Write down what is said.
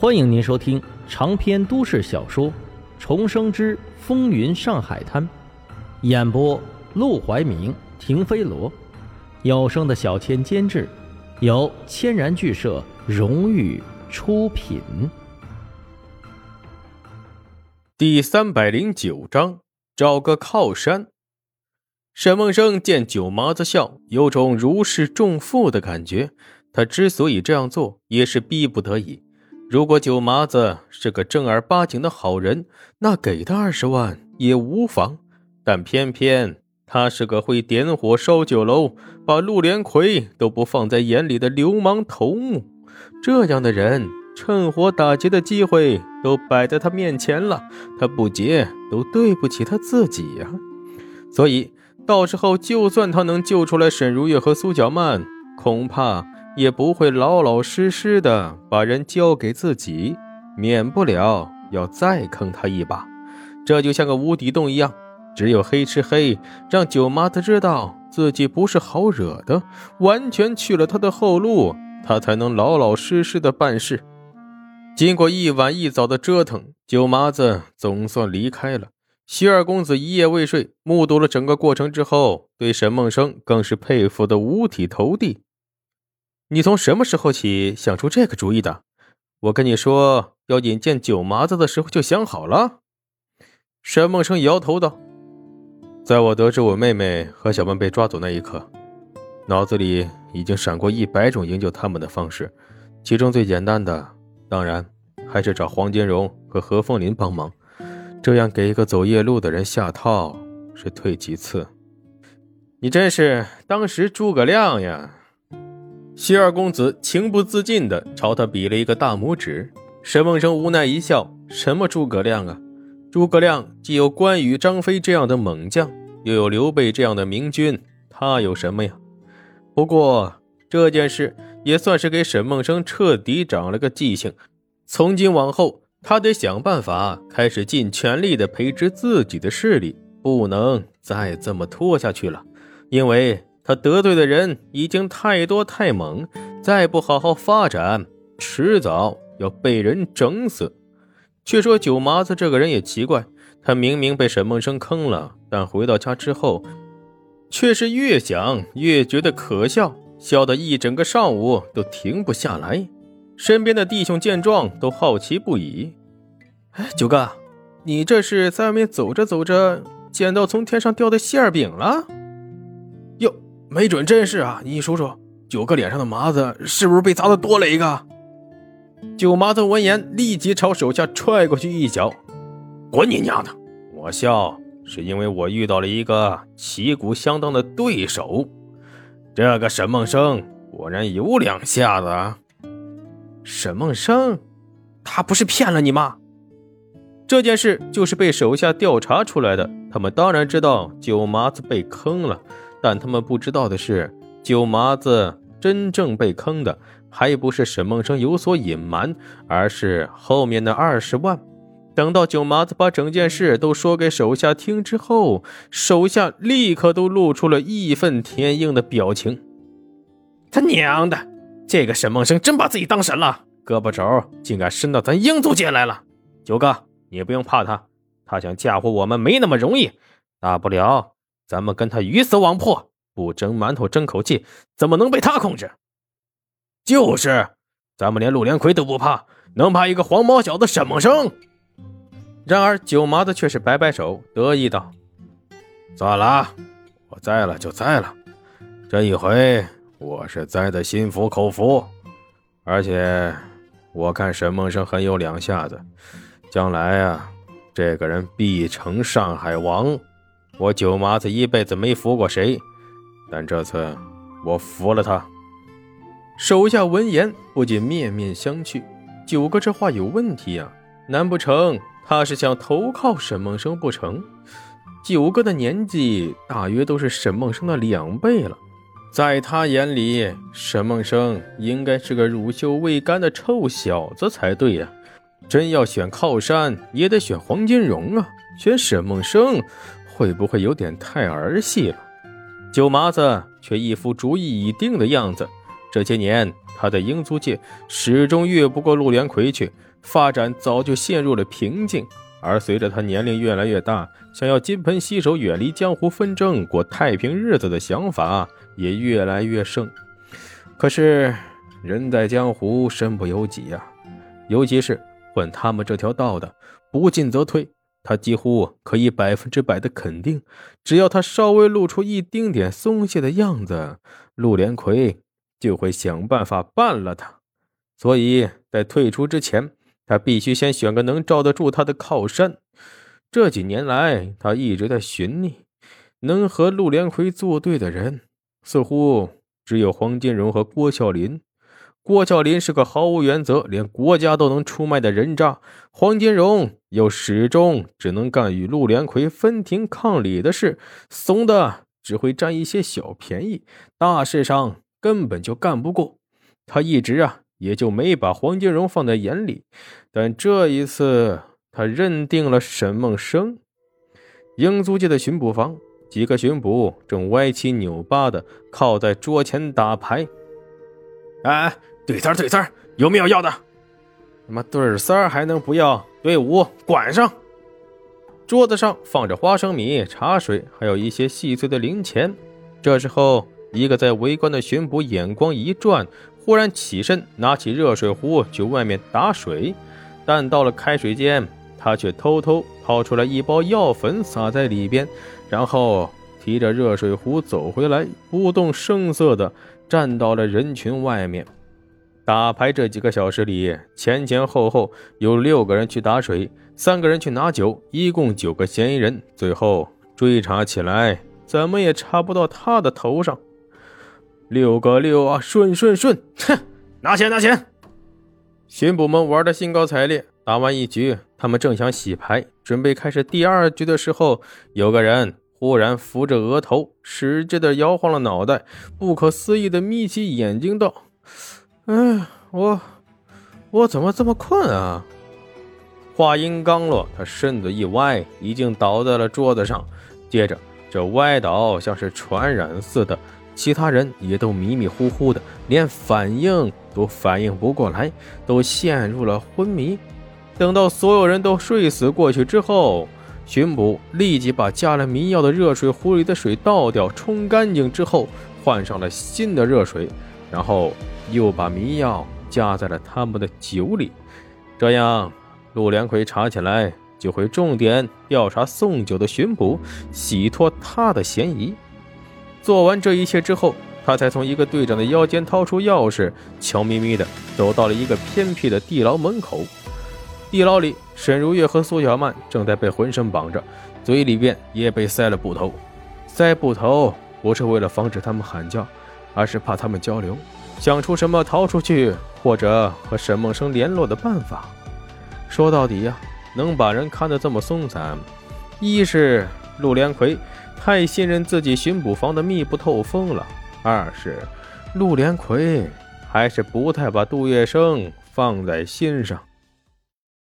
欢迎您收听长篇都市小说《重生之风云上海滩》，演播：陆怀明、停飞罗，有声的小千监制，由千然剧社荣誉出品。第三百零九章，找个靠山。沈梦生见九麻子笑，有种如释重负的感觉。他之所以这样做，也是逼不得已。如果九麻子是个正儿八经的好人，那给他二十万也无妨。但偏偏他是个会点火烧酒楼、把陆连魁都不放在眼里的流氓头目。这样的人，趁火打劫的机会都摆在他面前了，他不劫都对不起他自己呀。所以，到时候就算他能救出来沈如月和苏小曼，恐怕……也不会老老实实的把人交给自己，免不了要再坑他一把。这就像个无底洞一样，只有黑吃黑，让九麻子知道自己不是好惹的，完全去了他的后路，他才能老老实实的办事。经过一晚一早的折腾，九麻子总算离开了。徐二公子一夜未睡，目睹了整个过程之后，对沈梦生更是佩服的五体投地。你从什么时候起想出这个主意的？我跟你说要引荐九麻子的时候就想好了。沈梦生摇头道：“在我得知我妹妹和小曼被抓走那一刻，脑子里已经闪过一百种营救他们的方式，其中最简单的，当然还是找黄金荣和何凤林帮忙。这样给一个走夜路的人下套，是退其次。你真是当时诸葛亮呀！”徐二公子情不自禁地朝他比了一个大拇指。沈梦生无奈一笑：“什么诸葛亮啊？诸葛亮既有关羽、张飞这样的猛将，又有刘备这样的明君，他有什么呀？”不过这件事也算是给沈梦生彻底长了个记性。从今往后，他得想办法开始尽全力地培植自己的势力，不能再这么拖下去了，因为。他得罪的人已经太多太猛，再不好好发展，迟早要被人整死。却说九麻子这个人也奇怪，他明明被沈梦生坑了，但回到家之后，却是越想越觉得可笑，笑得一整个上午都停不下来。身边的弟兄见状都好奇不已：“哎，九哥，你这是在外面走着走着，捡到从天上掉的馅饼了？”没准真是啊！你说说，九哥脸上的麻子是不是被砸的多了一个？九麻子闻言，立即朝手下踹过去一脚：“滚你娘的！我笑是因为我遇到了一个旗鼓相当的对手。这个沈梦生果然有两下子啊！沈梦生，他不是骗了你吗？这件事就是被手下调查出来的，他们当然知道九麻子被坑了。”但他们不知道的是，九麻子真正被坑的，还不是沈梦生有所隐瞒，而是后面的二十万。等到九麻子把整件事都说给手下听之后，手下立刻都露出了义愤填膺的表情。他娘的，这个沈梦生真把自己当神了，胳膊肘竟敢伸到咱英族界来了。九哥，你不用怕他，他想嫁祸我们没那么容易，大不了。咱们跟他鱼死网破，不蒸馒头争口气，怎么能被他控制？就是，咱们连陆连魁都不怕，能怕一个黄毛小子沈梦生？然而九麻子却是摆摆手，得意道：“算了，我栽了就栽了，这一回我是栽的心服口服，而且我看沈梦生很有两下子，将来啊，这个人必成上海王。”我九麻子一辈子没服过谁，但这次我服了他。手下闻言不禁面面相觑。九哥这话有问题呀？难不成他是想投靠沈梦生不成？九哥的年纪大约都是沈梦生的两倍了，在他眼里，沈梦生应该是个乳臭未干的臭小子才对呀。真要选靠山，也得选黄金荣啊，选沈梦生。会不会有点太儿戏了？九麻子却一副主意已定的样子。这些年，他在英租界始终越不过陆连魁去，发展早就陷入了瓶颈。而随着他年龄越来越大，想要金盆洗手、远离江湖纷争、过太平日子的想法也越来越盛。可是人在江湖，身不由己呀，尤其是混他们这条道的，不进则退。他几乎可以百分之百的肯定，只要他稍微露出一丁点松懈的样子，陆连魁就会想办法办了他。所以在退出之前。他必须先选个能罩得住他的靠山。这几年来，他一直在寻觅能和陆连魁作对的人，似乎只有黄金荣和郭啸林。郭啸林是个毫无原则、连国家都能出卖的人渣，黄金荣又始终只能干与陆连魁分庭抗礼的事，怂的只会占一些小便宜，大事上根本就干不过。他一直啊。也就没把黄金荣放在眼里，但这一次他认定了沈梦生。英租界的巡捕房，几个巡捕正歪七扭八的靠在桌前打牌。哎，对三对三有没有要的？他妈对三还能不要？对五管上。桌子上放着花生米、茶水，还有一些细碎的零钱。这时候，一个在围观的巡捕眼光一转。忽然起身，拿起热水壶去外面打水，但到了开水间，他却偷偷掏出来一包药粉撒在里边，然后提着热水壶走回来，不动声色地站到了人群外面。打牌这几个小时里，前前后后有六个人去打水，三个人去拿酒，一共九个嫌疑人。最后追查起来，怎么也查不到他的头上。六个六啊，顺顺顺！哼，拿钱拿钱！巡捕们玩的兴高采烈。打完一局，他们正想洗牌，准备开始第二局的时候，有个人忽然扶着额头，使劲的摇晃了脑袋，不可思议的眯起眼睛道：“哎，我我怎么这么困啊？”话音刚落，他身子一歪，已经倒在了桌子上。接着，这歪倒像是传染似的。其他人也都迷迷糊糊的，连反应都反应不过来，都陷入了昏迷。等到所有人都睡死过去之后，巡捕立即把加了迷药的热水壶里的水倒掉，冲干净之后，换上了新的热水，然后又把迷药加在了他们的酒里。这样，陆连魁查起来就会重点调查送酒的巡捕，洗脱他的嫌疑。做完这一切之后，他才从一个队长的腰间掏出钥匙，悄咪咪的走到了一个偏僻的地牢门口。地牢里，沈如月和苏小曼正在被浑身绑着，嘴里边也被塞了布头。塞布头不是为了防止他们喊叫，而是怕他们交流，想出什么逃出去或者和沈梦生联络的办法。说到底呀，能把人看得这么松散，一是陆连魁。太信任自己巡捕房的密不透风了。二是陆连魁还是不太把杜月笙放在心上。